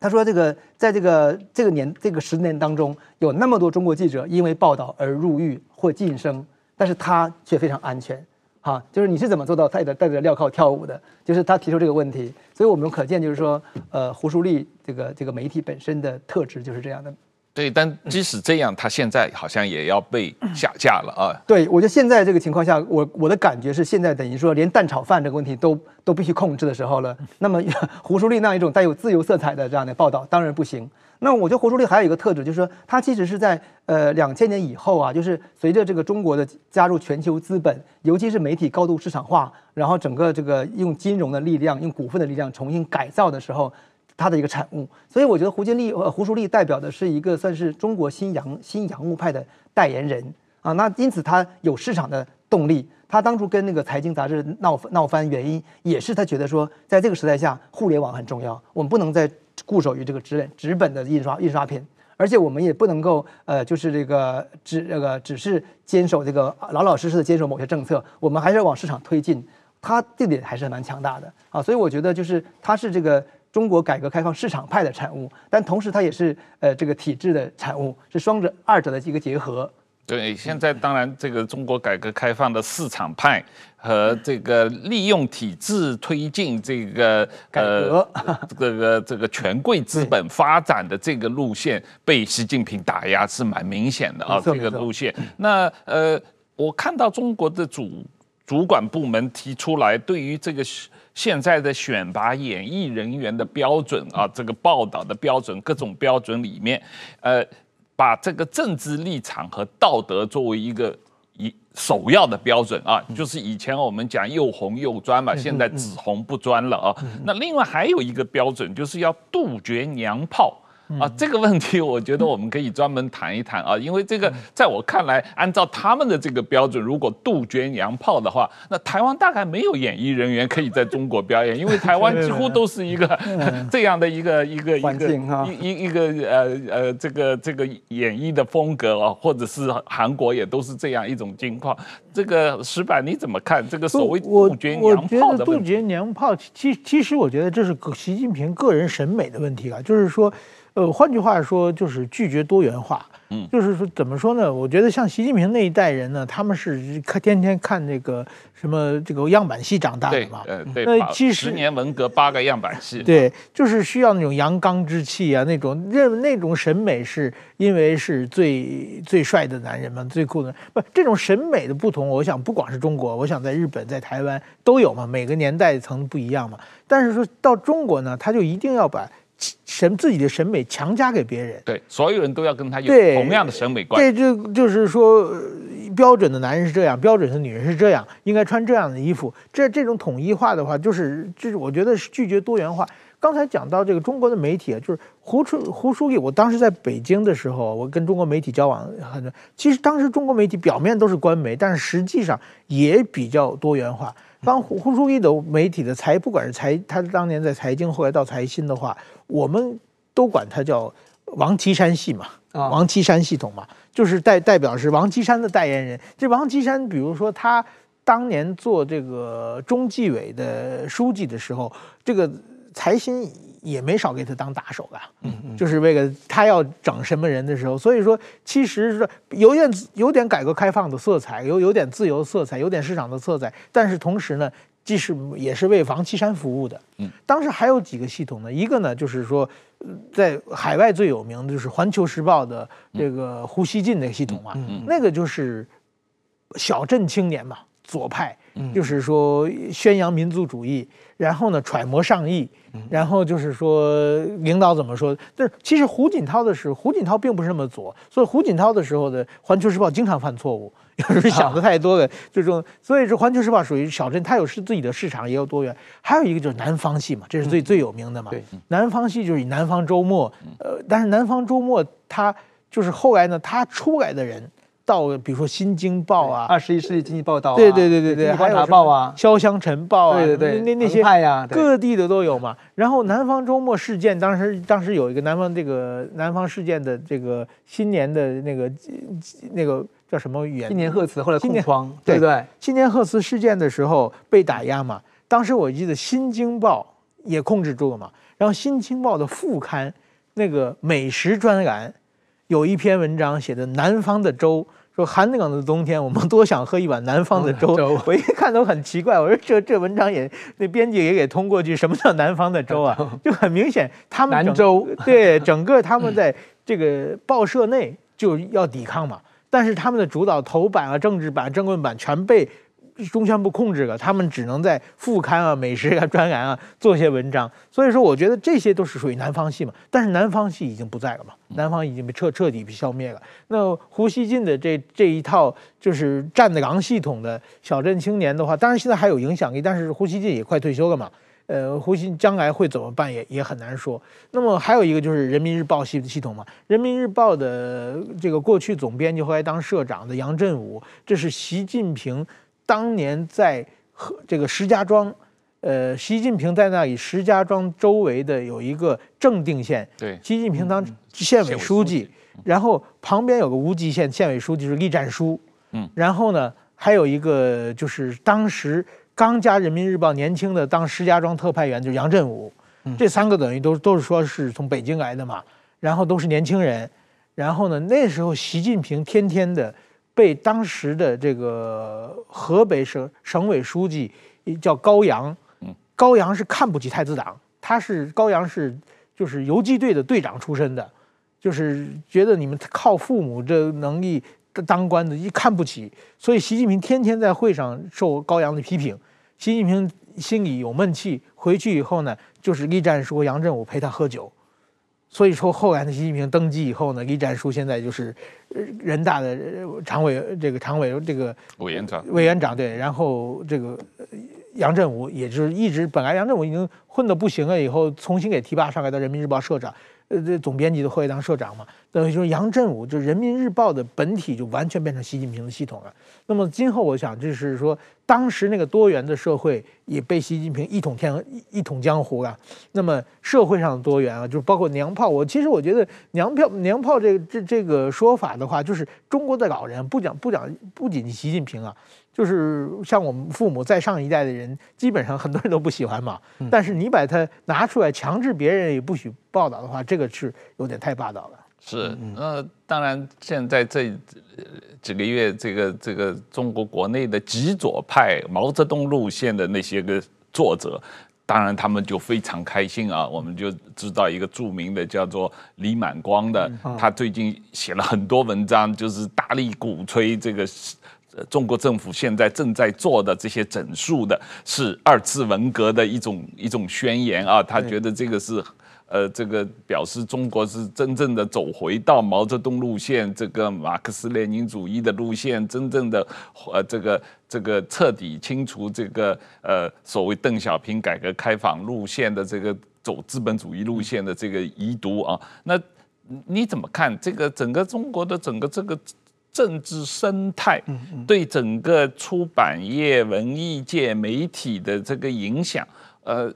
他说这个在这个这个年这个十年当中，有那么多中国记者因为报道而入狱或晋升，但是他却非常安全，哈，就是你是怎么做到带着带着镣铐跳舞的？就是他提出这个问题，所以我们可见就是说，呃，胡舒立这个这个媒体本身的特质就是这样的。对，但即使这样，他现在好像也要被下架了啊。对，我觉得现在这个情况下，我我的感觉是，现在等于说连蛋炒饭这个问题都都必须控制的时候了。那么胡舒立那样一种带有自由色彩的这样的报道当然不行。那我觉得胡舒立还有一个特质，就是说他其实是在呃两千年以后啊，就是随着这个中国的加入全球资本，尤其是媒体高度市场化，然后整个这个用金融的力量、用股份的力量重新改造的时候。他的一个产物，所以我觉得胡金立呃胡舒立代表的是一个算是中国新洋新洋务派的代言人啊，那因此他有市场的动力。他当初跟那个财经杂志闹闹翻，原因也是他觉得说，在这个时代下，互联网很重要，我们不能再固守于这个纸纸本的印刷印刷品，而且我们也不能够呃，就是这个只这个只是坚守这个老老实实的坚守某些政策，我们还是要往市场推进。他这点还是蛮强大的啊，所以我觉得就是他是这个中国改革开放市场派的产物，但同时它也是呃这个体制的产物，是双者二者的一个结合。对，现在当然这个中国改革开放的市场派和这个利用体制推进这个改革，这个这个权贵资本发展的这个路线被习近平打压是蛮明显的啊，这个路线。那呃，我看到中国的主主管部门提出来，对于这个现在的选拔演艺人员的标准啊，这个报道的标准，各种标准里面，呃。把这个政治立场和道德作为一个一首要的标准啊，就是以前我们讲又红又专嘛，现在只红不专了啊。那另外还有一个标准，就是要杜绝娘炮。啊，这个问题我觉得我们可以专门谈一谈啊，因为这个在我看来，按照他们的这个标准，如果杜鹃娘炮的话，那台湾大概没有演艺人员可以在中国表演，因为台湾几乎都是一个 这样的一个一个一个一一一个呃呃这个这个演艺的风格啊，或者是韩国也都是这样一种情况。这个石板你怎么看？这个所谓杜鹃娘炮的问题？杜鹃娘炮，其其实我觉得这是习近平个人审美的问题啊，就是说。呃，换句话说，就是拒绝多元化。嗯，就是说，怎么说呢？我觉得像习近平那一代人呢，他们是看天天看那个什么这个样板戏长大的嘛。呃，对。那其实十年文革八个样板戏。对，就是需要那种阳刚之气啊，那种认那种审美是因为是最最帅的男人嘛，最酷的。不，这种审美的不同，我想不光是中国，我想在日本、在台湾都有嘛，每个年代层不一样嘛。但是说到中国呢，他就一定要把。审自己的审美强加给别人，对，所有人都要跟他有同样的审美观。对，就就是说，标准的男人是这样，标准的女人是这样，应该穿这样的衣服。这这种统一化的话，就是就是我觉得是拒绝多元化。刚才讲到这个中国的媒体啊，就是胡书胡书记，我当时在北京的时候，我跟中国媒体交往很多。其实当时中国媒体表面都是官媒，但是实际上也比较多元化。当胡胡书记的媒体的财，不管是财，他当年在财经，后来到财新的话，我们都管他叫王岐山系嘛，王岐山系统嘛，就是代代表是王岐山的代言人。这王岐山，比如说他当年做这个中纪委的书记的时候，这个财新。也没少给他当打手的，嗯嗯，就是为了他要整什么人的时候，所以说其实是有点有点改革开放的色彩，有有点自由色彩，有点市场的色彩，但是同时呢，既是也是为王岐山服务的。嗯，当时还有几个系统呢，一个呢就是说，在海外最有名的就是《环球时报》的这个胡锡进那个系统嘛，嗯，那个就是小镇青年嘛，左派。就是说宣扬民族主义，然后呢揣摩上意，然后就是说领导怎么说？但是其实胡锦涛的时候，胡锦涛并不是那么左，所以胡锦涛的时候的《环球时报》经常犯错误，有时候想的太多了，就这种。所以说《环球时报》属于小镇，它有是自己的市场，也有多元。还有一个就是南方系嘛，这是最最有名的嘛。南方系就是以南方周末，呃，但是南方周末它就是后来呢，他出来的人。到比如说《新京报》啊，《二十一世纪经济报道》啊，对对对对对，还有《报》啊，《潇湘晨报》啊，对对对，那那些各地的都有嘛。然后南方周末事件，当时当时有一个南方这个南方事件的这个新年的那个那个叫什么语言？新年贺词后来空窗，对不对？新年贺词事件的时候被打压嘛。当时我记得《新京报》也控制住了嘛。然后《新京报》的副刊那个美食专栏有一篇文章写的南方的粥。说寒冷的冬天，我们多想喝一碗南方的粥。粥我一看都很奇怪，我说这这文章也那编辑也给通过去，什么叫南方的粥啊？就很明显，他们南粥对整个他们在这个报社内就要抵抗嘛，但是他们的主导头版啊、政治版、政论版全被。中宣部控制了，他们只能在副刊啊、美食啊、专栏啊做些文章。所以说，我觉得这些都是属于南方系嘛。但是南方系已经不在了嘛，南方已经被彻彻底被消灭了。那胡锡进的这这一套就是站的狼系统的小镇青年的话，当然现在还有影响力，但是胡锡进也快退休了嘛。呃，胡锡将来会怎么办也也很难说。那么还有一个就是人民日报系系统嘛，人民日报的这个过去总编辑后来当社长的杨振武，这是习近平当年在和这个石家庄，呃，习近平在那里石家庄周围的有一个正定县，对，习近平当县委书记，然后旁边有个无极县县委书记是栗战书，嗯，然后呢还有一个就是当时。刚加人民日报年轻的当石家庄特派员就是杨振武，这三个等于都都是说是从北京来的嘛，然后都是年轻人，然后呢那时候习近平天天的被当时的这个河北省省委书记叫高阳，高阳是看不起太子党，他是高阳是就是游击队的队长出身的，就是觉得你们靠父母这能力当官的一看不起，所以习近平天天在会上受高阳的批评。习近平心里有闷气，回去以后呢，就是栗战书、杨振武陪他喝酒，所以说后来呢，习近平登基以后呢，栗战书现在就是人大的常委，这个常委这个委员长，委员长对，然后这个杨振武也就是一直本来杨振武已经混得不行了，以后重新给提拔上来的人民日报社长。呃，这总编辑的会当社长嘛，等于说杨振武就人民日报的本体就完全变成习近平的系统了。那么今后我想就是说，当时那个多元的社会也被习近平一统天一统江湖了。那么社会上的多元啊，就包括娘炮。我其实我觉得娘炮娘炮这个、这这个说法的话，就是中国的老人不讲不讲不仅习近平啊。就是像我们父母在上一代的人，基本上很多人都不喜欢嘛。但是你把它拿出来强制别人也不许报道的话，这个是有点太霸道了。是，那当然现在这几个月，这个这个中国国内的极左派毛泽东路线的那些个作者，当然他们就非常开心啊。我们就知道一个著名的叫做李满光的，他最近写了很多文章，就是大力鼓吹这个。中国政府现在正在做的这些整肃的，是二次文革的一种一种宣言啊。他觉得这个是，呃，这个表示中国是真正的走回到毛泽东路线，这个马克思列宁主义的路线，真正的呃，这个这个彻底清除这个呃所谓邓小平改革开放路线的这个走资本主义路线的这个遗毒啊。那你怎么看这个整个中国的整个这个？政治生态对整个出版业、文艺界、媒体的这个影响，呃，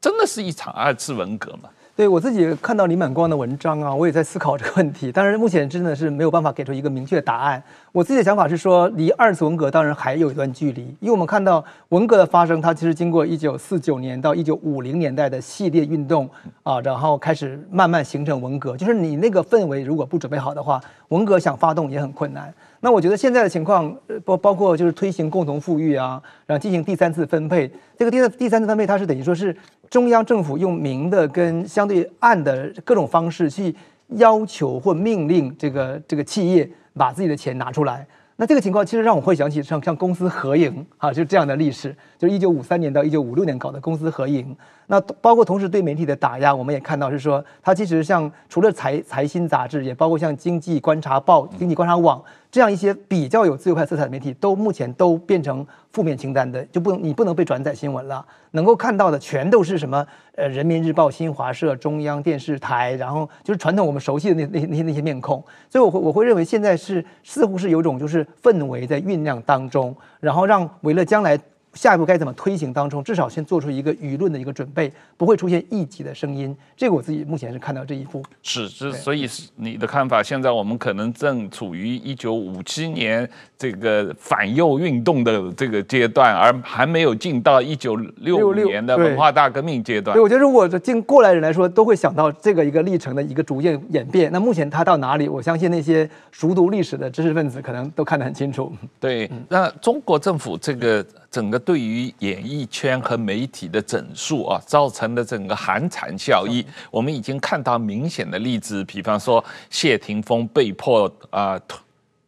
真的是一场二次文革吗？对，我自己看到李满光的文章啊，我也在思考这个问题。当然，目前真的是没有办法给出一个明确的答案。我自己的想法是说，离二次文革当然还有一段距离，因为我们看到文革的发生，它其实经过一九四九年到一九五零年代的系列运动啊，然后开始慢慢形成文革。就是你那个氛围如果不准备好的话，文革想发动也很困难。那我觉得现在的情况，包包括就是推行共同富裕啊，然后进行第三次分配。这个第三第三次分配，它是等于说是中央政府用明的跟相对暗的各种方式去要求或命令这个这个企业把自己的钱拿出来。那这个情况其实让我会想起像像公私合营啊，就这样的历史，就是一九五三年到一九五六年搞的公私合营。那包括同时对媒体的打压，我们也看到是说，它其实像除了财财新杂志，也包括像经济观察报、经济观察网这样一些比较有自由派色彩的媒体，都目前都变成负面清单的，就不能你不能被转载新闻了。能够看到的全都是什么？呃，人民日报、新华社、中央电视台，然后就是传统我们熟悉的那那些那些那些面孔。所以我会我会认为现在是似乎是有种就是氛围在酝酿当中，然后让为了将来。下一步该怎么推行当中，至少先做出一个舆论的一个准备，不会出现异己的声音。这个我自己目前是看到这一步。是，是，所以是你的看法。现在我们可能正处于一九五七年这个反右运动的这个阶段，而还没有进到一九六五年的文化大革命阶段。对，我觉得如果进过来人来说，都会想到这个一个历程的一个逐渐演变。那目前它到哪里？我相信那些熟读历史的知识分子可能都看得很清楚。对，那中国政府这个。整个对于演艺圈和媒体的整肃啊，造成的整个寒蝉效应，我们已经看到明显的例子。比方说，谢霆锋被迫啊退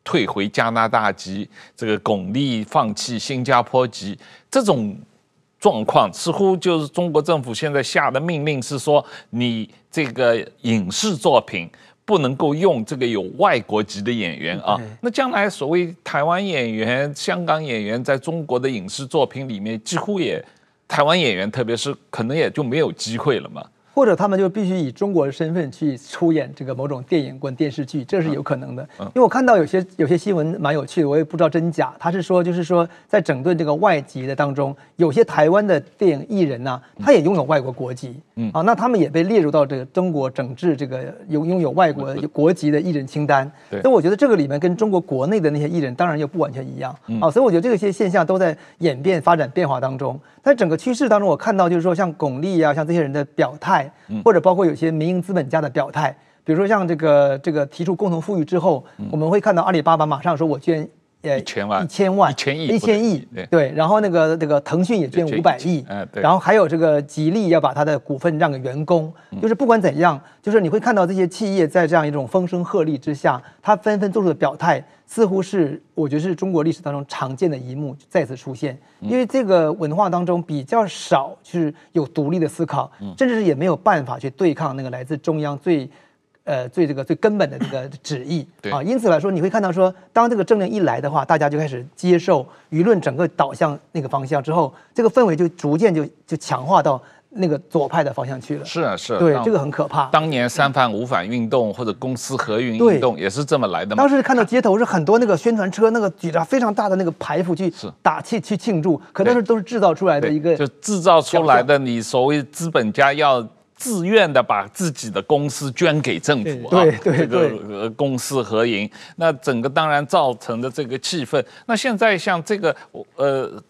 退回加拿大籍，这个巩俐放弃新加坡籍，这种状况似乎就是中国政府现在下的命令是说，你这个影视作品。不能够用这个有外国籍的演员啊，那将来所谓台湾演员、香港演员在中国的影视作品里面几乎也台湾演员，特别是可能也就没有机会了嘛。或者他们就必须以中国的身份去出演这个某种电影或电视剧，这是有可能的。因为我看到有些有些新闻蛮有趣的，我也不知道真假。他是说，就是说在整顿这个外籍的当中，有些台湾的电影艺人呢，他也拥有外国国籍，嗯啊，那他们也被列入到这个中国整治这个拥拥有外国国籍的艺人清单。所以我觉得这个里面跟中国国内的那些艺人当然又不完全一样啊。所以我觉得这些现象都在演变、发展、变化当中。在整个趋势当中，我看到就是说，像巩俐啊，像这些人的表态，或者包括有些民营资本家的表态，比如说像这个这个提出共同富裕之后，我们会看到阿里巴巴马上说我捐呃一千万。一千万一千亿一千亿对，然后那个那个腾讯也捐五百亿，然后还有这个吉利要把他的股份让给员工，就是不管怎样，就是你会看到这些企业在这样一种风声鹤唳之下，他纷纷做出的表态。似乎是我觉得是中国历史当中常见的一幕再次出现，因为这个文化当中比较少就是有独立的思考，甚至是也没有办法去对抗那个来自中央最，呃最这个最根本的这个旨意啊。因此来说，你会看到说，当这个政令一来的话，大家就开始接受舆论整个导向那个方向之后，这个氛围就逐渐就就强化到。那个左派的方向去了，是啊，是啊，对，这个很可怕。当年三反五反运动或者公私合营运动也是这么来的嘛。当时看到街头是很多那个宣传车，那个举着非常大的那个牌幅去打气去庆祝，可能是都是制造出来的一个，就制造出来的。你所谓资本家要自愿的把自己的公司捐给政府啊，对对对，这个公私合营，那整个当然造成的这个气氛。那现在像这个呃。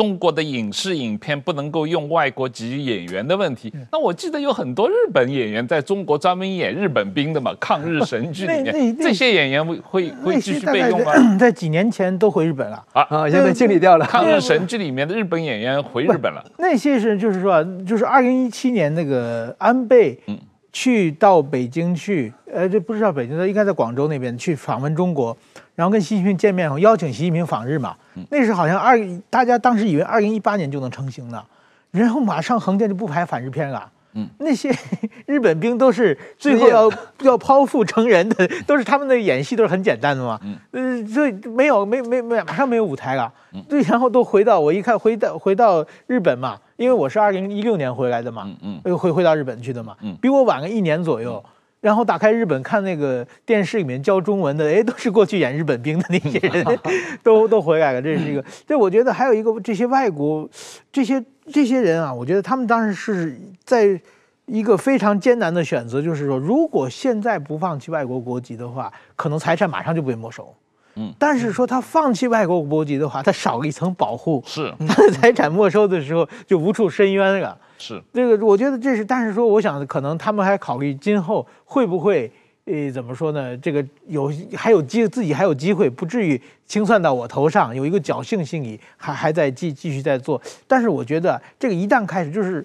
中国的影视影片不能够用外国籍演员的问题，那我记得有很多日本演员在中国专门演日本兵的嘛，抗日神剧里面，这些演员会会会继续被用吗？在几年前都回日本了。啊。啊，现在清理掉了。抗日神剧里面的日本演员回日本了，那些是就是说，就是二零一七年那个安倍去到北京去，呃，这不是到北京，他应该在广州那边去访问中国。然后跟习近平见面后，邀请习近平访日嘛，那时好像二大家当时以为二零一八年就能成型了，然后马上横店就不拍反日片了。嗯，那些 日本兵都是最后要要剖腹成人的，都是他们的演戏都是很简单的嘛。嗯，呃，所以没有没没没马上没有舞台了。对，然后都回到我一看回到回到日本嘛，因为我是二零一六年回来的嘛，嗯嗯，回回到日本去的嘛，比我晚个一年左右。然后打开日本看那个电视里面教中文的，哎，都是过去演日本兵的那些人，都都回来了。这是一个，这我觉得还有一个，这些外国，这些这些人啊，我觉得他们当时是在一个非常艰难的选择，就是说，如果现在不放弃外国国籍的话，可能财产马上就被没收。嗯，但是说他放弃外国国籍的话，他少了一层保护，是他的 财产没收的时候就无处申冤了。是这个，我觉得这是，但是说，我想可能他们还考虑今后会不会，呃，怎么说呢？这个有还有机自己还有机会，不至于清算到我头上，有一个侥幸心理，还还在继继续在做。但是我觉得这个一旦开始，就是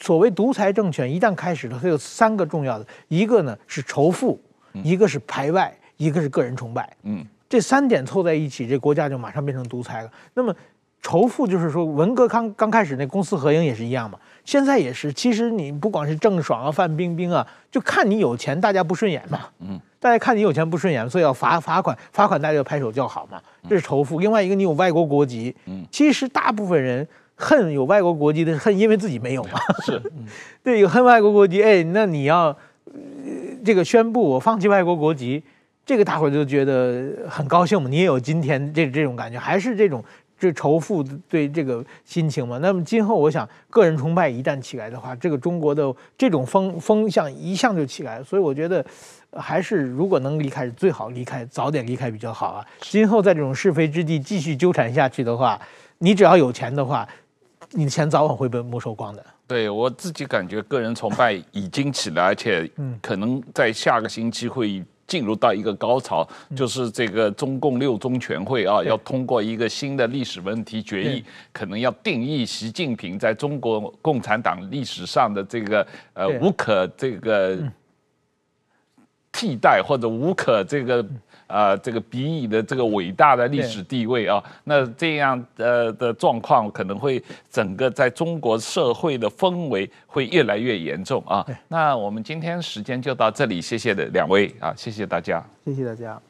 所谓独裁政权一旦开始了，它有三个重要的，一个呢是仇富，一个是排外，一个是个人崇拜。嗯，这三点凑在一起，这国家就马上变成独裁了。那么。仇富就是说，文革刚刚开始那公私合营也是一样嘛，现在也是。其实你不管是郑爽啊、范冰冰啊，就看你有钱，大家不顺眼嘛。嗯，大家看你有钱不顺眼，所以要罚罚款，罚款大家就拍手叫好嘛。这是仇富。另外一个，你有外国国籍，嗯，其实大部分人恨有外国国籍的，恨因为自己没有嘛。是，对，有恨外国国籍，哎，那你要、呃、这个宣布我放弃外国国籍，这个大伙就觉得很高兴嘛。你也有今天这这种感觉，还是这种。这仇富对这个心情嘛，那么今后我想个人崇拜一旦起来的话，这个中国的这种风风向一向就起来，所以我觉得还是如果能离开，最好离开，早点离开比较好啊。今后在这种是非之地继续纠缠下去的话，你只要有钱的话，你的钱早晚会被没收光的。对，我自己感觉个人崇拜已经起来，而且可能在下个星期会。进入到一个高潮，就是这个中共六中全会啊，要通过一个新的历史问题决议，可能要定义习近平在中国共产党历史上的这个呃无可这个替代或者无可这个。呃，这个比拟的这个伟大的历史地位啊，那这样呃的状况可能会整个在中国社会的氛围会越来越严重啊。那我们今天时间就到这里，谢谢的两位啊，谢谢大家，谢谢大家。